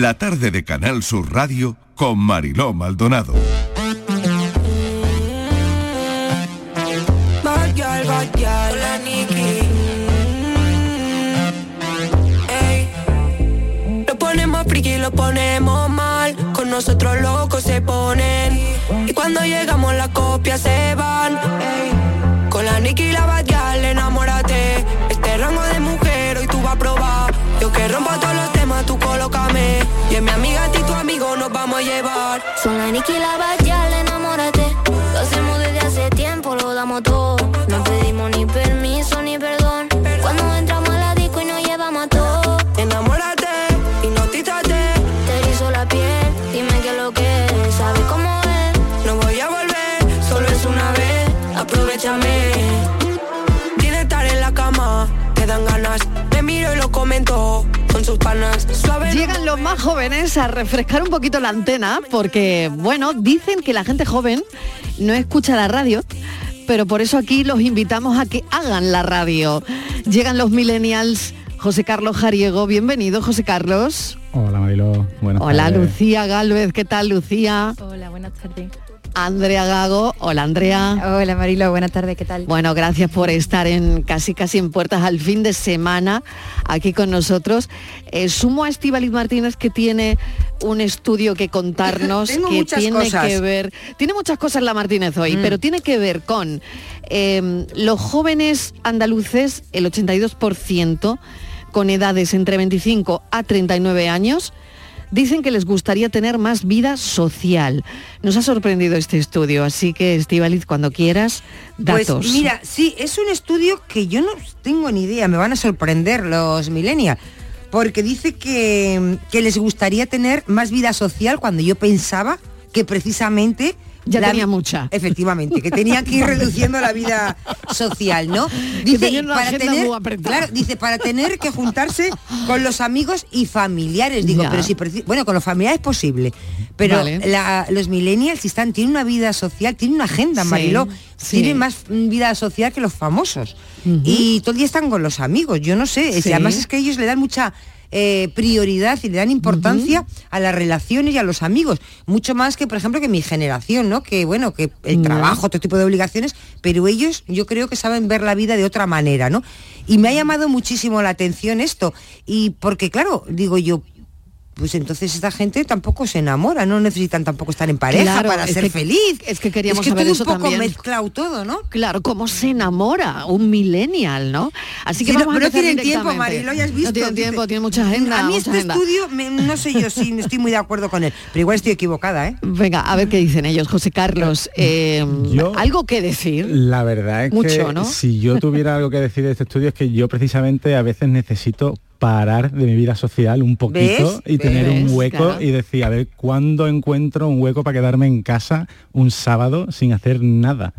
La tarde de Canal Sur Radio con Mariló Maldonado. Lo ponemos friki, lo ponemos mal. Con nosotros locos se ponen. Y cuando llegamos las copias se van. Ey. Con la Nicky la llevar. Son la Nicky y la Batial, enamórate. Lo hacemos desde hace tiempo, lo damos todo. No pedimos ni permiso ni perdón. Cuando entramos a la disco y nos llevamos a todo. Enamórate y no títate. Te erizo la piel, dime qué lo que es. ¿Sabes cómo es? No voy a volver, solo es una vez. Aprovechame. Tiene estar en la cama, te dan ganas de mirar y lo comentó con sus panas. Llegan los más jóvenes a refrescar un poquito la antena porque, bueno, dicen que la gente joven no escucha la radio, pero por eso aquí los invitamos a que hagan la radio. Llegan los millennials. José Carlos Jariego, bienvenido José Carlos. Hola Marilo, buenas Hola tardes. Lucía Galvez, ¿qué tal Lucía? Hola, buenas tardes. Andrea Gago, hola Andrea. Hola Marilo, buenas tardes, ¿qué tal? Bueno, gracias por estar en casi casi en puertas al fin de semana aquí con nosotros. Eh, sumo a Estíbaliz Martínez que tiene un estudio que contarnos (laughs) que tiene cosas. que ver, tiene muchas cosas la Martínez hoy, Mm. pero tiene que ver con eh, los jóvenes andaluces, el 82% con edades entre 25 a 39 años dicen que les gustaría tener más vida social. Nos ha sorprendido este estudio, así que Estivaliz, cuando quieras, datos. Pues mira, sí, es un estudio que yo no tengo ni idea, me van a sorprender los millennials, porque dice que, que les gustaría tener más vida social cuando yo pensaba que precisamente... Ya tenía mucha. Efectivamente, que tenía que ir reduciendo la vida social, ¿no? Dice, para tener, claro, dice, para tener que juntarse con los amigos y familiares. Digo, Ya. pero si, bueno, con los familiares es posible, pero Vale. la- los millennials si están, tienen una vida social, tienen una agenda, Sí, Mariló, sí. tienen más vida social que los famosos. Y todo el día están con los amigos, yo no sé, Sí. además es que ellos le dan mucha eh, prioridad y le dan importancia a las relaciones y a los amigos, mucho más que, por ejemplo, que mi generación, ¿no? Que bueno, que el trabajo, otro tipo de obligaciones, pero ellos yo creo que saben ver la vida de otra manera, ¿no? Y me ha llamado muchísimo la atención esto, y porque claro, digo yo, pues entonces esta gente tampoco se enamora, no necesitan tampoco estar en pareja Claro, para ser que- feliz. Es que queríamos es que saber todo eso un poco también. mezclado todo, ¿no? Claro, cómo se enamora un millennial, ¿no? Así que Sí, no, a pero no empezar tienen tiempo. Marilo, ya has visto. No tienen dice- tiempo, tienen mucha agenda. A mí este agenda. estudio, me- no sé yo si estoy muy de acuerdo con él, pero igual estoy equivocada, ¿eh? Venga, a ver qué dicen ellos. José Carlos, eh, ¿algo que decir? La verdad es Mucho, que ¿no? si yo tuviera algo que decir de este estudio es que yo precisamente a veces necesito parar de mi vida social un poquito ¿Ves? y tener ¿Ves? un hueco Claro. y decir, a ver, ¿cuándo encuentro un hueco para quedarme en casa un sábado sin hacer nada?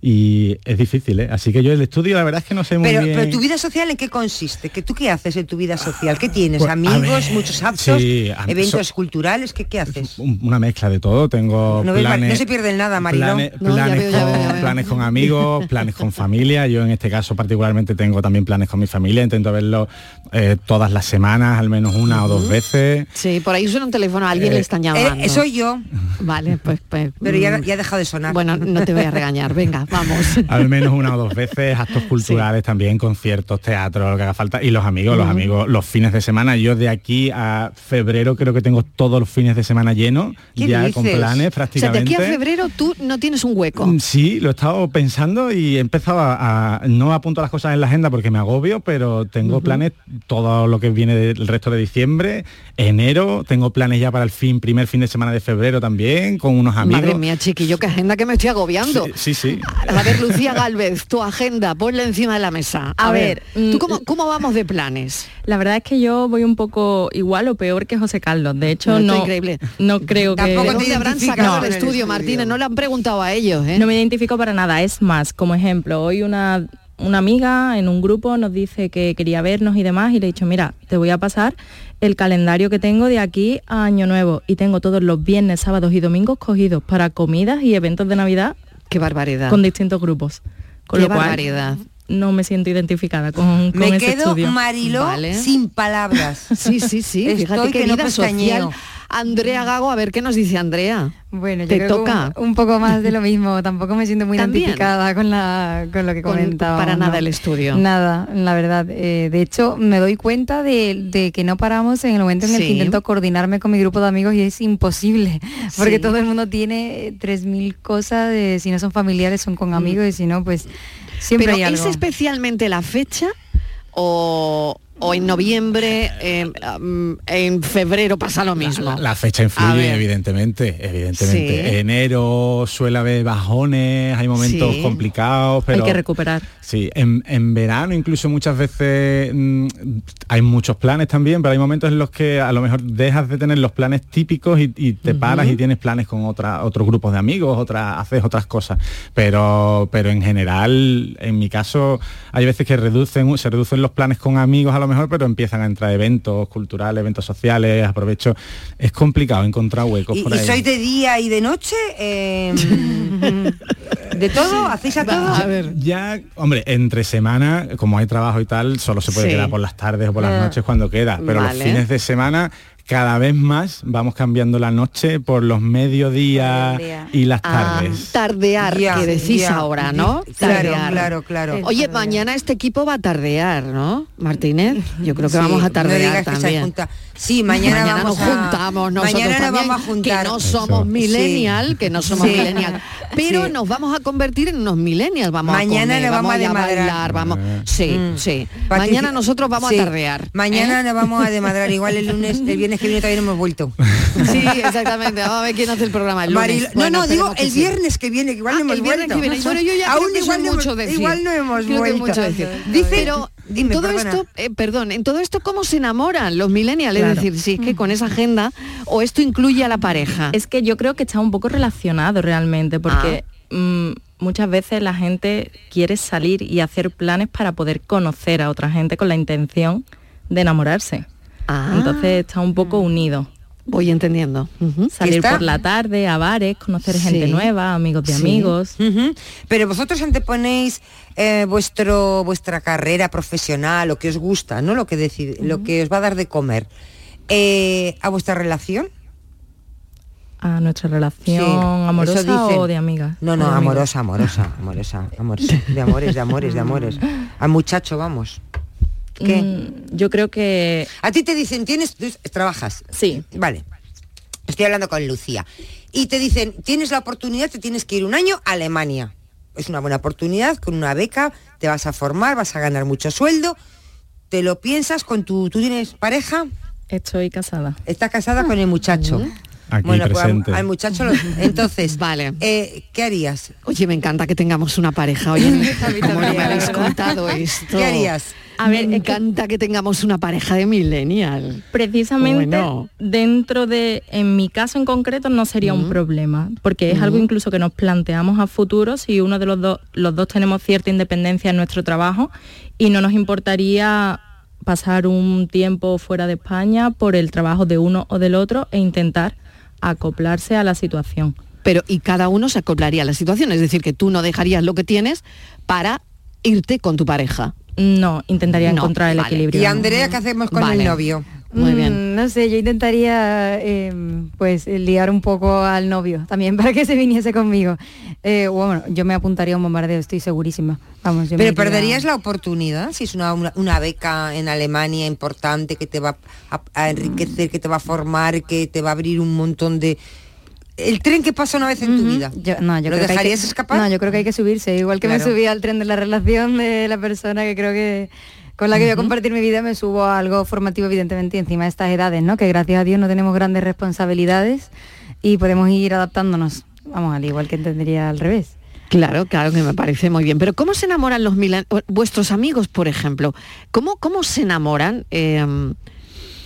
Y es difícil, ¿eh? Así que yo el estudio la verdad es que no sé muy Pero, bien. pero tu vida social en qué consiste? ¿Que ¿Tú qué haces en tu vida social? ¿Qué tienes? Pues, ¿Amigos? ver, ¿Muchos actos? sí, ¿Eventos so- culturales? ¿Qué, qué haces? un- una mezcla de todo. Tengo No, ves, planes, no se pierde nada, Mariló. planes, No, ya planes veo, ya con, veo, ya veo. planes con amigos, planes con familia. Yo en este caso particularmente tengo también planes con mi familia. Intento verlo eh, todas las semanas, al menos una o dos veces. Sí, por ahí suena un teléfono, a alguien Eh, le están llamando. Eh, soy yo. Vale, pues... pues, Pero ya, mm, ya ha dejado de sonar. Bueno, no te voy a regañar, venga, vamos. (laughs) Al menos una o dos veces, actos culturales también, conciertos, teatro, lo que haga falta. Y los amigos, los amigos, los fines de semana. Yo de aquí a febrero creo que tengo todos los fines de semana llenos, ¿Qué ya dices? con planes O sea, de prácticamente. aquí a febrero tú no tienes un hueco. Mm, Sí, lo he estado pensando y he empezado a, a- no apunto las cosas en la agenda porque me agobio, pero tengo planes todo lo que viene del resto de diciembre, enero, tengo planes ya para el fin, primer fin de semana de febrero también, con unos amigos. Madre mía, chiquillo, qué agenda que me estoy agobiando. Sí, sí. A ver, Lucía Galvez, tu agenda, ponla encima de la mesa. A, A ver, ver, ¿tú mm, cómo, cómo vamos de planes? La verdad es que yo voy un poco igual o peor que José Carlos. De hecho, No, no, increíble. no creo que... ¿De dónde habrán sacado No. el estudio, Martínez? No le han preguntado a ellos, ¿eh? No me identifico para nada. Es más, como ejemplo, hoy una, una amiga en un grupo nos dice que quería vernos y demás y le he dicho, mira, te voy a pasar el calendario que tengo de aquí a Año Nuevo y tengo todos los viernes, sábados y domingos cogidos para comidas y eventos de Navidad. Qué barbaridad. Con distintos grupos. Con Qué lo cual, barbaridad. no me siento identificada con, con Me ese quedo, estudio. Mariló, sin palabras. (laughs) Sí, sí, sí. Estoy Fíjate que no vida social. Andrea Gago, a ver qué nos dice Andrea. Bueno, yo Te creo que toca. un, un poco más de lo mismo. (laughs) Tampoco me siento muy También. identificada con, la, con lo que comentaba. para nada el estudio. Nada, la verdad. Eh, de hecho, me doy cuenta de, de que no paramos en el momento en el que intento coordinarme con mi grupo de amigos y es imposible. (laughs) Porque Sí. todo el mundo tiene eh, 3.000 cosas, de, si no son familiares son con amigos y si no, pues siempre Pero hay ¿es especialmente la fecha o, o en noviembre, eh, mm, en febrero pasa lo mismo? La, la fecha influye, evidentemente, evidentemente. Sí. Enero suele haber bajones, hay momentos Sí. complicados, pero... Hay que recuperar. Sí, en, en verano incluso muchas veces mm, hay muchos planes también, pero hay momentos en los que a lo mejor dejas de tener los planes típicos y, y te paras y tienes planes con otra, otros grupos de amigos, otras, haces otras cosas. Pero, pero en general, en mi caso, hay veces que reducen, se reducen los planes con amigos a lo lo mejor, pero empiezan a entrar eventos culturales, eventos sociales, aprovecho. Es complicado encontrar huecos ¿Y, por y ahí. sois de día y de noche? Eh, (laughs) ¿De todo? ¿Hacéis a todo? A ver, ya, hombre, entre semana, como hay trabajo y tal, solo se puede Sí. quedar por las tardes o por las Ah. noches cuando queda. Pero Vale. los fines de semana, cada vez más vamos cambiando la noche por los mediodías y las Ah, tardes. tardear, Ya, que decís ahora, ¿no? Claro, (laughs) Tardear. claro, claro. Oye, mañana este equipo va a tardear, ¿no? Martínez, yo creo que Sí, vamos a no tardear también. junta. Sí, mañana, vamos nos a- juntamos nosotros mañana nos también, vamos a juntar. que no somos Eso. millennial, Sí. que no somos Sí. millennial, pero Sí. nos vamos a convertir en unos millennials, vamos Mañana a comer, nos vamos a bailar, vamos, sí, Mm. sí. Mañana nosotros vamos Sí. a tardear. Mañana ¿eh? nos vamos a demadrar. Igual el lunes, el viernes que viene todavía no hemos vuelto. (laughs) Sí, exactamente. Vamos a ver quién hace el programa el lunes. Marilo- Bueno, no, no, digo que el viernes que viene, que igual Ah, no hemos el viernes vuelto. que viene. Bueno, yo ya Aún creo que igual no mucho hemos- decir. Igual no hemos Creo que es vuelto. mucho decir. Dice, Pero dime, en todo perdona. esto, eh, perdón, en todo esto cómo se enamoran los millennials, Claro. es decir, si es que con esa agenda o esto incluye a la pareja. Es que yo creo que está un poco relacionado realmente, porque Ah. mm, muchas veces la gente quiere salir y hacer planes para poder conocer a otra gente con la intención de enamorarse. Ah. Entonces está un poco unido. Voy entendiendo. Salir Está- por la tarde a bares, conocer gente nueva, amigos de Sí. amigos. Pero vosotros anteponéis eh, vuestro vuestra carrera profesional, lo que os gusta, ¿no? Lo que decide, lo que os va a dar de comer. eh, a vuestra relación. A nuestra relación Sí, amorosa o de amigas. No, no, amorosa, amorosa, amorosa, amorosa. De amores, de amores, de amores. (laughs) Al muchacho, vamos. ¿Qué? Mm, yo creo que... A ti te dicen, tienes, trabajas. Sí. Vale. Estoy hablando con Lucía. Y te dicen, tienes la oportunidad, te tienes que ir un año a Alemania. Es una buena oportunidad, con una beca, te vas a formar, vas a ganar mucho sueldo. Te lo piensas con tu... ¿Tú tienes pareja? Estoy casada. Estás casada con el muchacho. Aquí pues al, presente. al muchacho lo- (laughs) entonces Vale. eh, ¿qué harías? Oye, me encanta que tengamos una pareja. Oye, ¿cómo (laughs) no me habéis contado esto? ¿Qué harías? A ver, me que- encanta que tengamos una pareja de millennial. Precisamente Bueno. dentro de, en mi caso en concreto, no sería un problema, porque es algo Ujú. incluso que nos planteamos a futuro si uno de los dos, los dos tenemos cierta independencia en nuestro trabajo y no nos importaría pasar un tiempo fuera de España por el trabajo de uno o del otro e intentar acoplarse a la situación. Pero y cada uno se acoplaría a la situación, es decir, que tú no dejarías lo que tienes para irte con tu pareja. No, intentaría No, encontrar el vale. equilibrio. ¿Y Andrea qué hacemos con Vale. el novio? Muy bien. Mm, No sé, yo intentaría eh, pues liar un poco al novio también (laughs) para que se viniese conmigo. Eh, bueno, yo me apuntaría a un bombardeo, estoy segurísima. Vamos, yo me Pero iría- perderías la oportunidad si es una, una, una beca en Alemania importante que te va a, a enriquecer, que te va a formar, que te va a abrir un montón de... El tren que pasa una vez en tu vida. Yo- no, yo ¿Lo creo que hay dejarías que- escapar? No, yo creo que hay que subirse, igual que me subí al tren de la relación de la persona que creo que con la que voy a compartir mi vida me subo a algo formativo evidentemente y encima de estas edades, ¿no? Que gracias a Dios no tenemos grandes responsabilidades y podemos ir adaptándonos. Vamos, al igual que entendería al revés. Claro, claro que me parece muy bien. Pero ¿cómo se enamoran los milan vuestros amigos, por ejemplo? ¿Cómo, cómo se enamoran? Eh,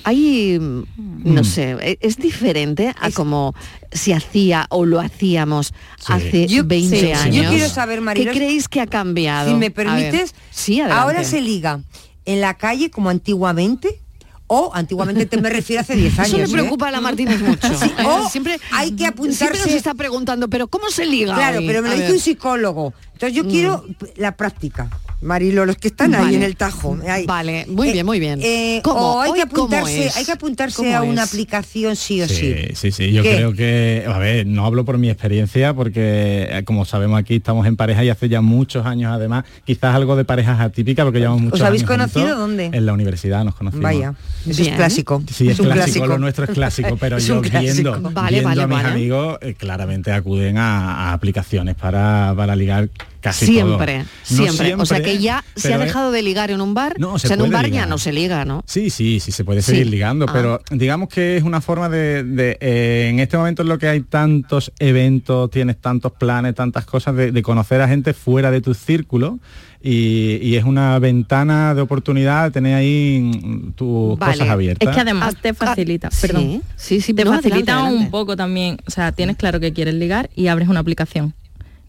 hay, mm, no Mm. sé, e- es diferente a como se hacía o lo hacíamos hace Yo- 20 sí, años. Yo quiero saber, Mariló, ¿Qué creéis que ha cambiado? Si me permites, sí, adelante. ahora se liga en la calle como antiguamente o antiguamente te me refiero hace 10 años. Eso le ¿eh? preocupa a la Martínez mucho. Sí, o siempre hay que Siempre apuntarse nos está preguntando, pero ¿cómo se liga? Claro, hoy? pero me lo A dice un psicólogo. Entonces yo quiero la práctica. Marilo, los que están ahí en el tajo. ahí. Vale, muy Eh, bien, muy bien. eh, ¿Cómo? o hay que ¿cómo apuntarse, hay que apuntarse ¿Cómo a una es? aplicación sí o sí. Sí, sí, sí, yo ¿Qué? creo que, a ver, no hablo por mi experiencia porque eh, como sabemos aquí estamos en pareja y hace ya muchos años además, quizás algo de parejas atípicas porque llevamos muchos habéis años juntos. conocido dónde? En la universidad nos conocimos. Vaya, eso Bien. es clásico. Sí, es, un clásico, clásico. lo nuestro es clásico, pero (laughs) Es yo clásico. viendo, Vale, viendo vale, a mis vale. amigos, eh, claramente acuden a, a aplicaciones para, para ligar casi Siempre, todo. No siempre, O sea que ya se ha dejado de ligar en un bar. No, o se sea, en un bar ya no se liga, ¿no? Sí, sí, sí, se puede seguir Sí. ligando, Ah. pero digamos que es una forma de, de, eh, en este momento en lo que hay tantos eventos, tienes tantos planes, tantas cosas, de, de conocer a gente fuera de tu círculo y, y es una ventana de oportunidad de tener ahí tus Vale. cosas abiertas. Es que además te facilita, sí, perdón. sí, sí, te no, facilita adelante, un poco también. O sea, tienes claro que quieres ligar y abres una aplicación.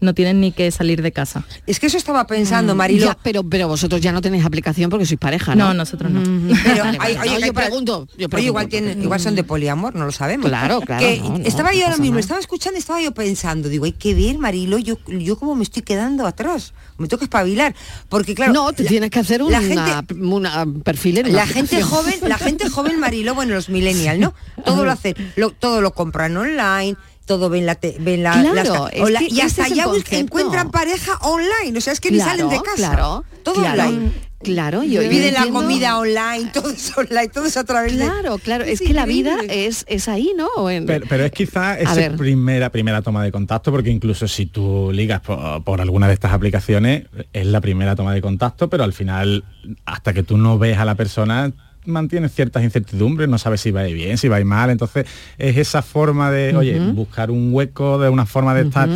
No tienen ni que salir de casa. Es que eso estaba pensando, Mm, Marilo. ya, pero, pero vosotros ya no tenéis aplicación porque sois pareja, ¿no? No, nosotros no. (laughs) Pero, Vale, hay- vale. oye, No, que- yo pregunto, yo Oye, pregunto. igual, tienen, igual son de poliamor, no lo sabemos. Claro, claro, Que no, no, estaba no yo ahora mismo, estaba escuchando, estaba yo pensando, digo, hay que ver, Marilo, yo, yo como me estoy quedando atrás, me que espabilar, porque claro, no, te la- tienes que hacer la una, gente- una perfil en una la gente joven, la gente joven Marilo, bueno, los millennials, ¿no? Todo lo (laughs) hacen, lo, todo lo compran online, todo ven la te- ven la, Claro, las- es la- que y hasta es ya encuentran pareja online, o sea, es que ni Claro, salen de casa. claro, todo claro, online. claro, yo- yo piden la comida online, (laughs) todo es online, todo es a través de Claro, claro, es que la vida es, es ahí, ¿no? En- Pero, pero es quizá A esa primera, primera toma de contacto, porque incluso si tú ligas por, por alguna de estas aplicaciones, es la primera toma de contacto, pero al final, hasta que tú no ves a la persona, mantienes ciertas incertidumbres, no sabes si va a ir bien, si va a ir mal, entonces es esa forma de, oye, buscar un hueco, de una forma de estar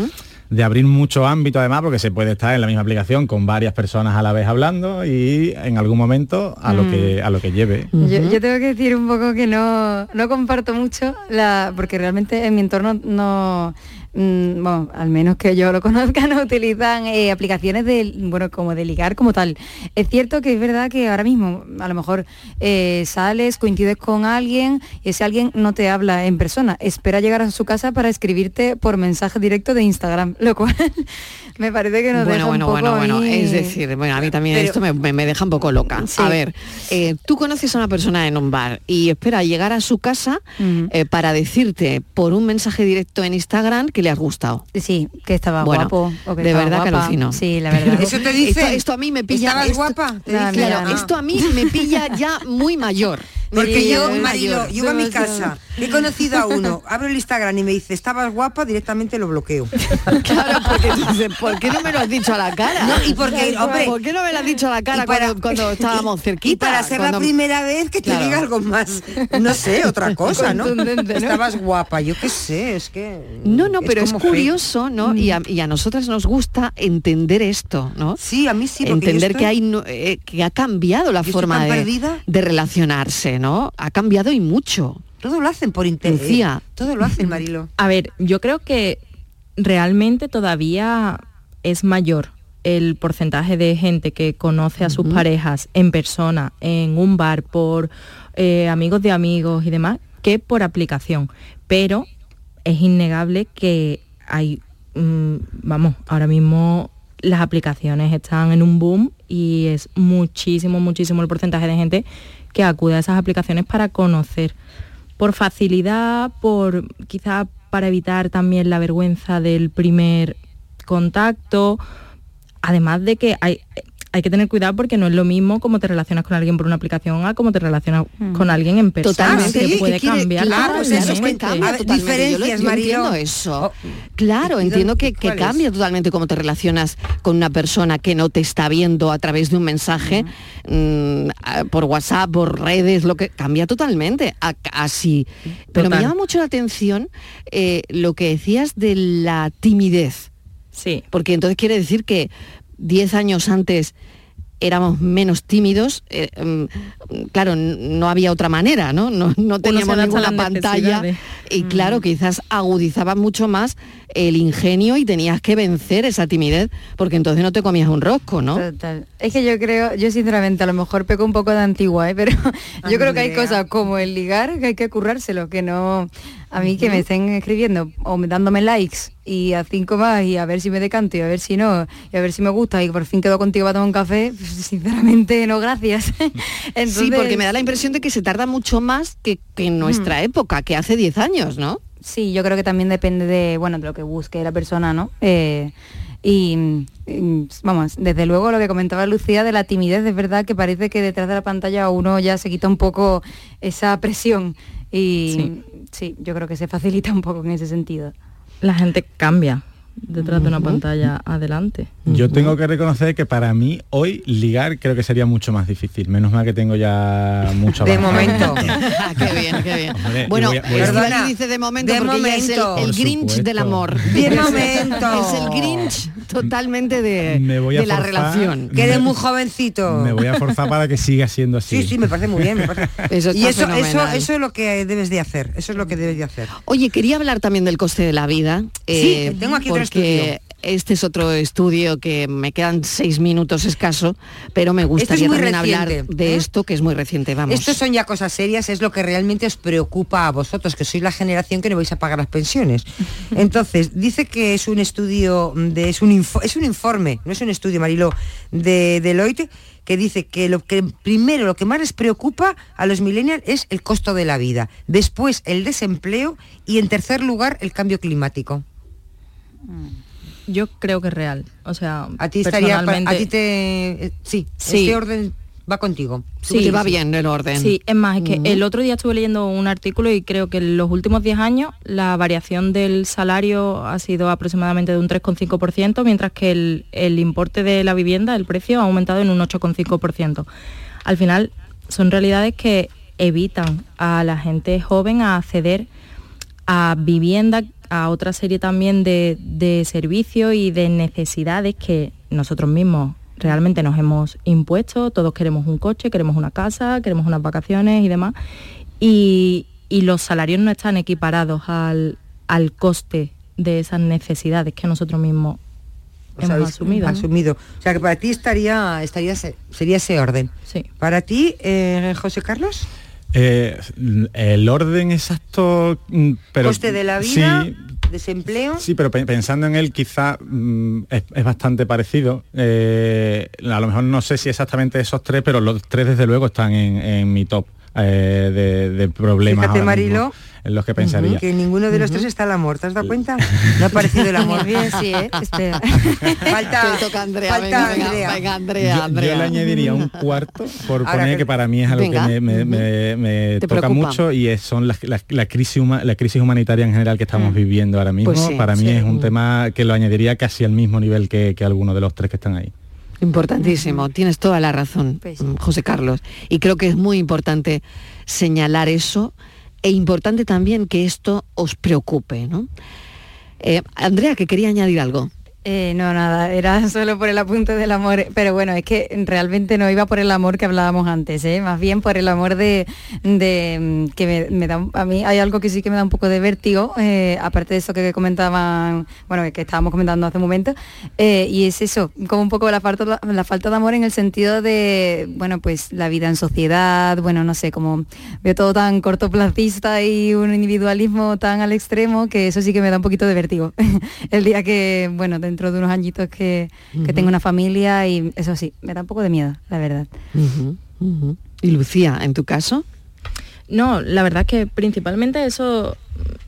de abrir mucho ámbito además porque se puede estar en la misma aplicación con varias personas a la vez hablando y en algún momento a lo Mm. que a lo que lleve. Yo, yo tengo que decir un poco que no, no comparto mucho, la, porque realmente en mi entorno no, mm, bueno, al menos que yo lo (laughs) conozca, no utilizan eh, aplicaciones de, bueno, como de ligar como tal. Es cierto que es verdad que ahora mismo a lo mejor eh, sales, coincides con alguien y ese alguien no te habla en persona, espera llegar a su casa para escribirte por mensaje directo de Instagram, lo cual (laughs) me parece que nos deja Bueno, un bueno, poco bueno, bueno. ahí- Es decir, bueno, a mí también Pero- esto me, me- deja un poco loca. Sí. A ver, eh, tú conoces a una persona en un bar y espera llegar a su casa para decirte por un mensaje directo en Instagram que le has gustado. Sí, que estaba Bueno, guapo. o que de estaba verdad que guapa. alucino. Sí, la verdad. (laughs) Eso te dice. Esto, esto a mí me pilla. ¿Estabas esto- guapa? Esto a mí me pilla ya muy mayor. Porque yo, Marilo, mayor. llego a mi casa, he conocido a uno, (laughs) abro el Instagram y me dice, estabas guapa, directamente lo bloqueo. (laughs) Claro, porque dices, ¿por qué no me lo has dicho a la cara? No, y porque, hombre, ¿por qué no me lo has dicho a la cara para- cuando, cuando (laughs) estábamos cerquita? Y para ser la primera vez que te Claro. diga algo más, no sé, otra cosa, ¿no? Estabas guapa, yo qué sé, es que... No, no, pero es, curioso, ¿no? Y, a, y a nosotras nos gusta entender esto, ¿no? Sí, a mí sí, yo Entender estoy- que hay eh, que ha cambiado la Yo forma de, de relacionarse, ¿no? Ha cambiado y mucho. Todo lo hacen por. Lucía. Todo lo hacen, Marilo. A ver, yo creo que realmente todavía es mayor el porcentaje de gente que conoce a sus parejas en persona, en un bar, por eh, amigos de amigos y demás, que por aplicación. Pero es innegable que hay, mm, vamos, ahora mismo las aplicaciones están en un boom y es muchísimo, muchísimo el porcentaje de gente que acude a esas aplicaciones para conocer. Por facilidad, por quizá para evitar también la vergüenza del primer contacto, además de que hay, hay que tener cuidado porque no es lo mismo como te relacionas con alguien por una aplicación a como te relacionas con alguien en persona, Totalmente. que ¿Qué puede quiere- cambiar. Claro, pues eso es que cambia ver, totalmente. Diferencias, yo entiendo eso. Claro, ¿y entiendo que, cambia totalmente cómo te relacionas con una persona que no te está viendo a través de un mensaje mm, por WhatsApp, por redes, lo que cambia totalmente. a- así. Pero me llama mucho la atención eh, lo que decías de la timidez. Sí. Porque entonces quiere decir que 10 años antes éramos menos tímidos, eh, mm, claro, no había otra manera, ¿no? No, no teníamos ninguna pantalla y claro, quizás agudizaba mucho más el ingenio y tenías que vencer esa timidez porque entonces no te comías un rosco, ¿no? Total. Es que yo creo, yo sinceramente a lo mejor peco un poco de antigua, ¿eh? (laughs) pero yo creo que hay cosas como el ligar que hay que currárselo, que no, a mí que me estén escribiendo o me- dándome likes y a cinco más y a ver si me decanto y a ver si no, y a ver si me gusta y por fin quedo contigo para tomar un café, pues, (laughs) sinceramente no, gracias. Entonces, (laughs) Sí, porque me da la impresión de que se tarda mucho más que, que en nuestra época, que hace 10 años, ¿no? Sí, yo creo que también depende de, bueno, de lo que busque la persona, ¿no? Eh, y, y, vamos, desde luego lo que comentaba Lucía de la timidez, es verdad que parece que detrás de la pantalla uno ya se quita un poco esa presión y sí, yo creo que se facilita un poco en ese sentido. La gente cambia detrás de una pantalla adelante. Yo tengo que reconocer que para mí hoy ligar creo que sería mucho más difícil. Menos mal que tengo ya mucho De momento. (laughs) (laughs) qué bien, qué bien. Hombre, Bueno, voy a- voy a- Estivali Perdona, dice de momento de porque ella es el, momento. Grinch supuesto. del amor. De (laughs) momento. Es el Grinch totalmente de, Me voy a de la relación. Que eres muy jovencito. Me voy a forzar para que siga siendo así. Sí, sí, me parece muy bien. me parece- Eso y eso, eso, fenomenal. eso es lo que debes de hacer. Eso es lo que debes de hacer. Oye, quería hablar también del coste de la vida. Sí, tengo aquí otro porque este es otro estudio que me quedan seis minutos escaso, pero me gustaría muy también hablar de ¿eh? esto que es muy reciente, vamos. Estos son ya cosas serias, es lo que realmente os preocupa a vosotros, que sois la generación que no vais a pagar las pensiones. (laughs) Entonces, dice que es un estudio, de, es, un info- es un informe, no es un estudio, Mariló, de Deloitte, que dice que lo que primero, lo que más les preocupa a los millennials es el costo de la vida, después el desempleo y en tercer lugar el cambio climático. Yo creo que es real. O sea, A ti estaría, a ti te, eh, sí, Sí. este orden va contigo. Sí, Te va bien el orden. Sí, es más, es que el otro día estuve leyendo un artículo y creo que en los últimos 10 años la variación del salario ha sido aproximadamente de un 3,5%, mientras que el, el importe de la vivienda, el precio, ha aumentado en un 8,5%. Al final, son realidades que evitan a la gente joven a acceder a vivienda, a otra serie también de, de servicios y de necesidades que nosotros mismos realmente nos hemos impuesto. Todos queremos un coche, queremos una casa, queremos unas vacaciones y demás. Y, y los salarios no están equiparados al, al coste de esas necesidades que nosotros mismos Os hemos asumido. ¿no? asumido. O sea que para ti estaría, estaría ese- sería ese orden. Sí. Para ti, eh, José Carlos, Eh, el orden exacto, mm, pero coste de la vida, Sí, desempleo. Sí, pero pe- pensando en él quizá mm, es, es bastante parecido. Eh, a lo mejor no sé si exactamente esos tres, pero los tres desde luego están en, en mi top eh, de, de problemas Fíjate, en los que pensaría. Que ninguno de los tres está el amor, ¿te has dado cuenta? No ha aparecido el amor. Bien, sí, ¿eh? Espera. (laughs) Falta, toca Andrea, falta venga, Andrea. venga, Andrea, Yo- Andrea. Yo, le añadiría un cuarto por Ahora poner que- que, para mí es algo Venga. que me, me- me- toca preocupa. mucho y es- son las, las- la, crisis huma- la crisis humanitaria en general que estamos viviendo ahora mismo. Pues sí, para mí sí. es un tema que lo añadiría casi al mismo nivel que, que alguno de los tres que están ahí. Importantísimo, tienes toda la razón, mm, José Carlos. Y creo que es muy importante señalar eso e importante también que esto os preocupe, ¿no? Eh, Andrea, que quería añadir algo. Eh, no, nada, era (laughs) solo por el apunte del amor, pero bueno, es que realmente no iba por el amor que hablábamos antes, ¿eh? más bien por el amor de, de, mm, que me, da, a mí hay algo que sí que me da un poco de vértigo, eh, aparte de eso que comentaban, bueno, que estábamos comentando hace un momento, y es eso, como un poco la falta, la falta de amor en el sentido de, bueno, pues la vida en sociedad, bueno, no sé, como veo todo tan cortoplacista y un individualismo tan al extremo que eso sí que me da un poquito de vértigo. (laughs) el día que, bueno, dentro de unos añitos que, que Ujú. tengo una familia y eso sí, me da un poco de miedo, la verdad. Y Lucía, en tu caso, No, la verdad es que principalmente eso,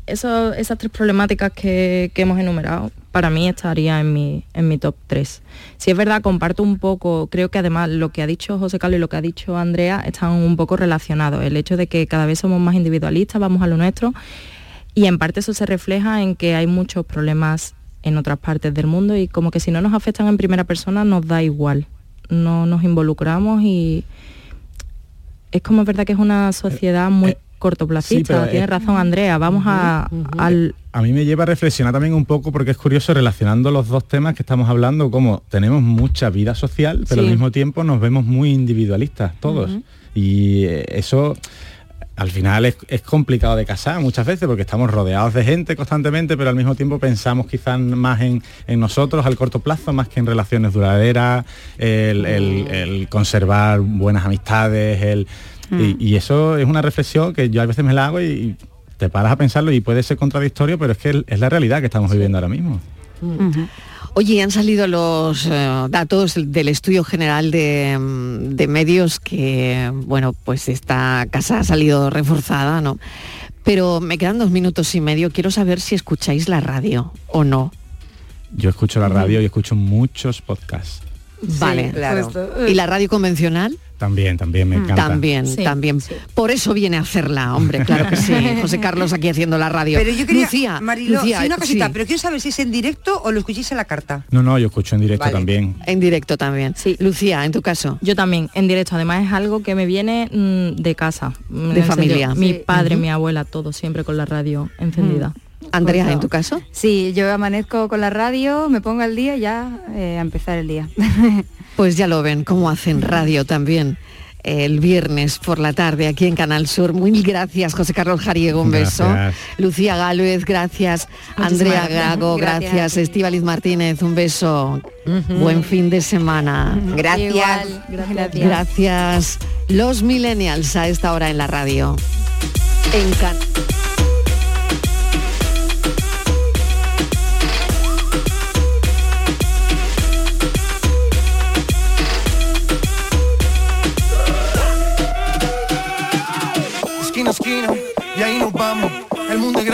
eso, esas tres problemáticas que, que hemos enumerado, para mí estaría en mi, en mi top 3. Si es verdad, comparto un poco, creo que además lo que ha dicho José Carlos y lo que ha dicho Andrea están un poco relacionados. El hecho de que cada vez somos más individualistas, vamos a lo nuestro, y en parte eso se refleja en que hay muchos problemas en otras partes del mundo y como que si no nos afectan en primera persona nos da igual. No nos involucramos y es como es verdad que es una sociedad muy cortoplacista. pero, Tiene eh, razón Andrea, vamos a, al... A mí me lleva a reflexionar también un poco porque es curioso relacionando los dos temas que estamos hablando, como tenemos mucha vida social, pero Sí. al mismo tiempo nos vemos muy individualistas todos. Y eh, eso al final es, es complicado de casar muchas veces porque estamos rodeados de gente constantemente, pero al mismo tiempo pensamos quizás más en, en nosotros al corto plazo, más que en relaciones duraderas, el, el- el conservar buenas amistades, el, y, y eso es una reflexión que yo a veces me la hago y, y te paras a pensarlo y puede ser contradictorio, pero es que es la realidad que estamos viviendo ahora mismo. Oye, han salido los eh, datos del Estudio General de, mm, de Medios que, bueno, pues esta casa ha salido reforzada, ¿no? Pero me quedan dos minutos y medio. Quiero saber si escucháis la radio o no. Yo escucho la radio y escucho muchos podcasts. Vale, claro. ¿Y la radio convencional? También, también me encanta. También, Sí, también. Por eso viene a hacerla, hombre, claro que sí. (laughs) José Carlos aquí haciendo la radio. Pero yo quería, Lucía, Mariló, Lucía, sí, una cosita, sí. pero quiero saber si es en directo o lo escucháis en la carta. No, no, yo escucho en directo Vale. también. En directo también. Sí. Lucía, en tu caso. Yo también, en directo. Además es algo que me viene mm, de casa. mm, De familia. sentido, Mi Sí. padre, mi abuela, todo siempre con la radio encendida. Andrea, Pues, en tu caso. Sí, yo amanezco con la radio, me pongo al día y ya eh, a empezar el día. (laughs) Pues ya lo ven, cómo hacen radio también. el viernes por la tarde aquí en Canal Sur. Muy gracias, José Carlos Jariego, un beso. Gracias. Lucía Galvez, gracias. Andrea. Gago, gracias. Gracias. Estíbaliz Martínez, un beso. Buen fin de semana. Gracias. Igual, gracias. Gracias. Los millennials a esta hora en la radio. En Can-